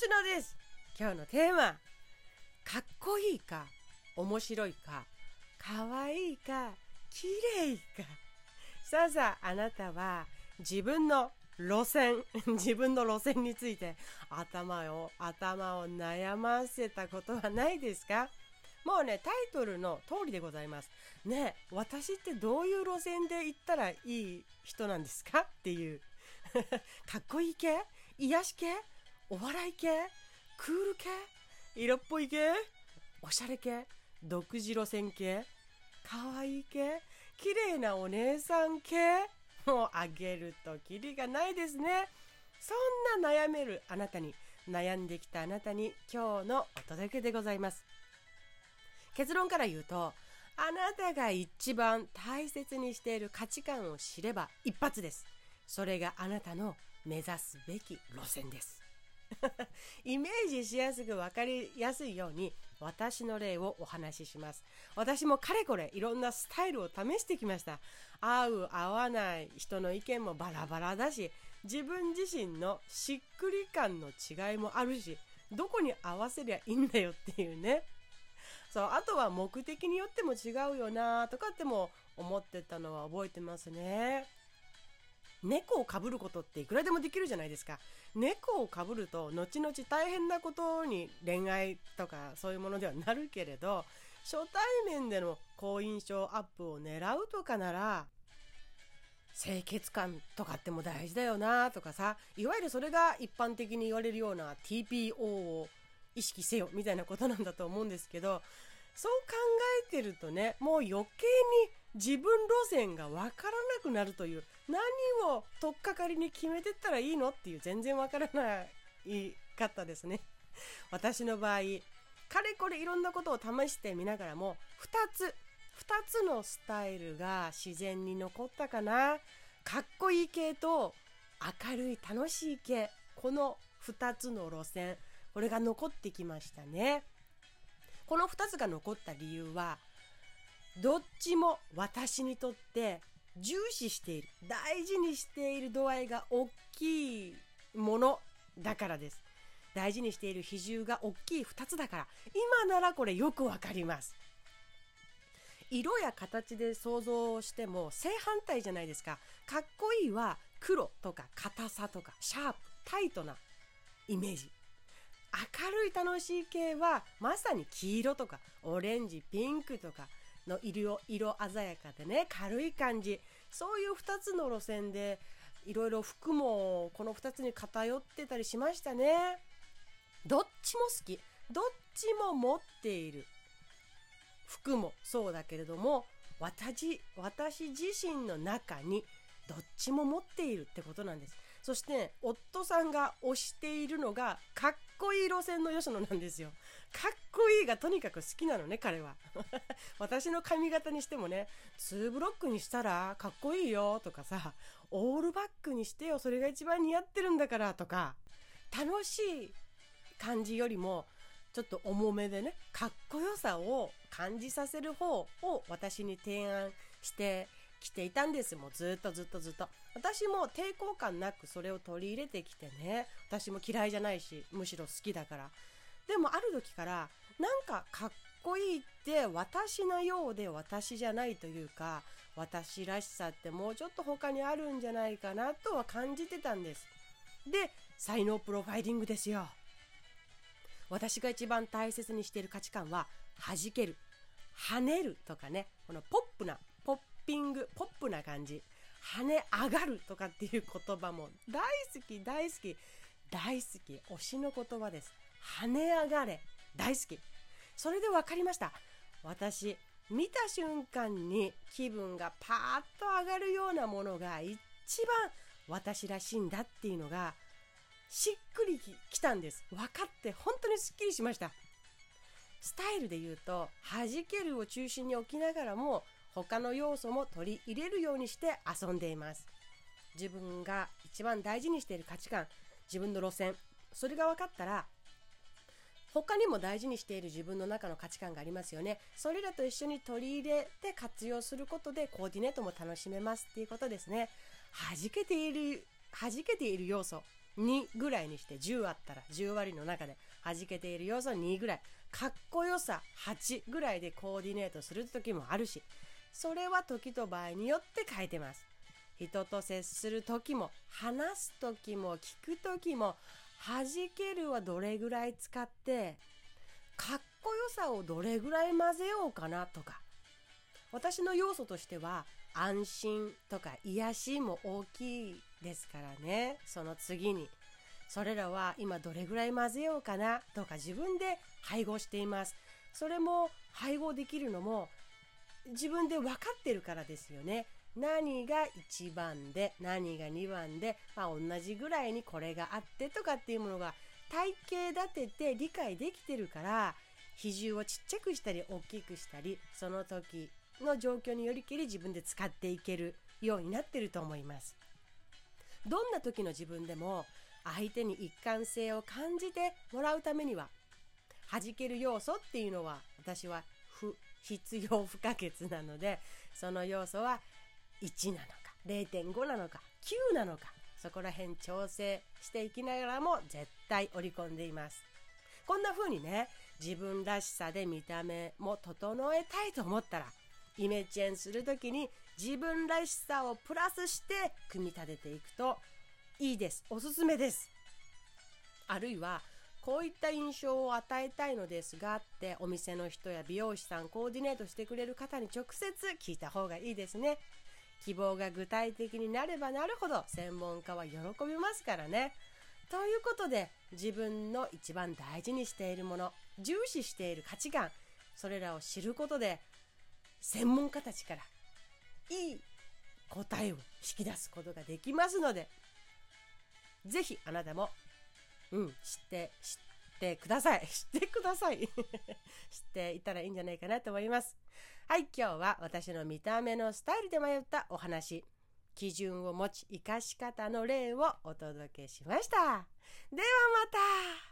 吉野です。今日のテーマ。かっこいいか面白いかかわいいか綺麗か。さあさああなたは自分の路線 自分の路線について頭を頭を悩ませたことはないですか？もうねタイトルの通りでございます。ね私ってどういう路線で行ったらいい人なんですか？っていう。かっこいい系？癒し系？お笑い系？クール系？色っぽい系？おしゃれ系？独自路線系？かわいい系？綺麗なお姉さん系？もうあげるとキリがないですね。そんな悩めるあなたに悩んできたあなたに今日のお届けでございます。結論から言うとあなたが一番大切にしている価値観を知れば一発です。それがあなたの目指すべき路線です。イメージしやすく分かりやすいように私の例をお話しします。私もかれこれいろんなスタイルを試してきました。合う合わない人の意見もバラバラだし自分自身のしっくり感の違いもあるしどこに合わせりゃいいんだよっていうね。そうあとは目的によっても違うよなとかっても思ってたのは覚えてますね。猫をかぶることっていくらでもできるじゃないですか。猫をかぶると後々大変なことに恋愛とかそういうものではなるけれど初対面での好印象アップを狙うとかなら清潔感とかっても大事だよなとかさいわゆるそれが一般的に言われるような TPO を意識せよみたいなことなんだと思うんですけどそう考えてるとねもう余計に自分路線が分からなくなるという何を取っかかりに決めてったらいいのっていう全然分からないかったですね。私の場合かれこれいろんなことを試してみながらも2つ2つのスタイルが自然に残ったかな。かっこいい系と明るい楽しい系この2つの路線これが残ってきましたね。この2つが残った理由はどっちも私にとって重視している。大事にしている度合いが大きいものだからです。大事にしている比重が大きい2つだから。今ならこれよくわかります。色や形で想像しても正反対じゃないですか。かっこいいは黒とか硬さとかシャープタイトなイメージ。明るい楽しい系はまさに黄色とかオレンジピンクとかの色色鮮やかでね軽い感じ。そういう2つの路線でいろいろ服もこの2つに偏ってたりしましたね。どっちも好き。どっちも持っている。服もそうだけれども私私自身の中にどっちも持っているってことなんです。そして、ね、夫さんが推しているのがかっこいい路線の吉野なんですよ。かっこいいがとにかく好きなのね彼は。私の髪型にしてもね2ブロックにしたらかっこいいよとかさオールバックにしてよそれが一番似合ってるんだからとか楽しい感じよりもちょっと重めでねかっこよさを感じさせる方を私に提案してきていたんですもうずっとずっとずっと。私も抵抗感なくそれを取り入れてきてね。私も嫌いじゃないしむしろ好きだから。でもある時からなんかかっこいいって私のようで私じゃないというか私らしさってもうちょっと他にあるんじゃないかなとは感じてたんです。で才能プロファイリングですよ。私が一番大切にしている価値観は弾ける跳ねるとかね。このポップなピングポップな感じ。跳ね上がるとかっていう言葉も大好き大好き。大好き。推しの言葉です。跳ね上がれ。大好き。それで分かりました。私見た瞬間に気分がパーッと上がるようなものが一番私らしいんだっていうのがしっくりきたんです。分かって本当にすっきりしました。スタイルで言うと弾けるを中心に置きながらも他の要素も取り入れるようにして遊んでいます。自分が一番大事にしている価値観自分の路線それが分かったら他にも大事にしている自分の中の価値観がありますよね。それらと一緒に取り入れて活用することでコーディネートも楽しめますっていうことですね。弾けている弾けている要素2ぐらいにして10あったら10割の中で弾けている要素2ぐらい。かっこよさ8ぐらいでコーディネートする時もあるしそれは時と場合によって変えてます。人と接する時も話す時も聞く時も弾けるはどれぐらい使ってかっこよさをどれぐらい混ぜようかなとか。私の要素としては安心とか癒しも大きいですからね。その次に。それらは今どれぐらい混ぜようかなとか自分で配合しています。それも配合できるのも自分で分かってるからですよね。何が1番で何が2番で、まあ、同じぐらいにこれがあってとかっていうものが体系立てて理解できてるから比重をちっちゃくしたり大きくしたりその時の状況によりきり自分で使っていけるようになってると思います。どんな時の自分でも相手に一貫性を感じてもらうためには弾ける要素っていうのは私は必要不可欠なのでその要素は1なのか0.5なのか9なのかそこら辺調整していきながらも絶対織り込んでいます。こんな風にね自分らしさで見た目も整えたいと思ったらイメチェンする時に自分らしさをプラスして組み立てていくといいです。おすすめです。あるいはこういった印象を与えたいのですがってお店の人や美容師さんコーディネートしてくれる方に直接聞いた方がいいですね。希望が具体的になればなるほど専門家は喜びますからね。ということで自分の一番大事にしているもの重視している価値観それらを知ることで専門家たちからいい答えを引き出すことができますのでぜひあなたもうん。知って知ってください。知ってください。知っていたらいいんじゃないかなと思います。はい今日は私の見た目のスタイルで迷ったお話。基準を持ち生かし方の例をお届けしました。ではまた。